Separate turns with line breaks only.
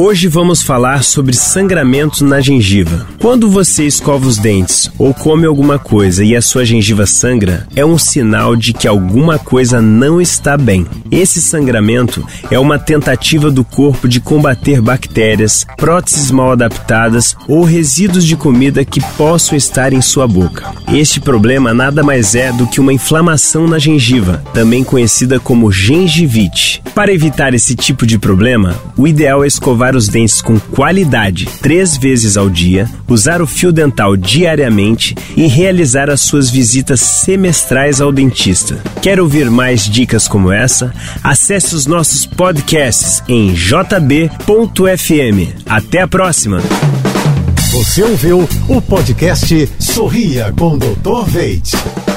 Hoje vamos falar sobre sangramento na gengiva. Quando você escova os dentes ou come alguma coisa e a sua gengiva sangra, é um sinal de que alguma coisa não está bem. Esse sangramento é uma tentativa do corpo de combater bactérias, próteses mal adaptadas ou resíduos de comida que possam estar em sua boca. Este problema nada mais é do que uma inflamação na gengiva, também conhecida como gengivite. Para evitar esse tipo de problema, o ideal é escovar escovar os dentes com qualidade três vezes ao dia, usar o fio dental diariamente e realizar as suas visitas semestrais ao dentista. Quer ouvir mais dicas como essa? Acesse os nossos podcasts em jb.fm. Até a próxima!
Você ouviu o podcast Sorria com Dr. Veit.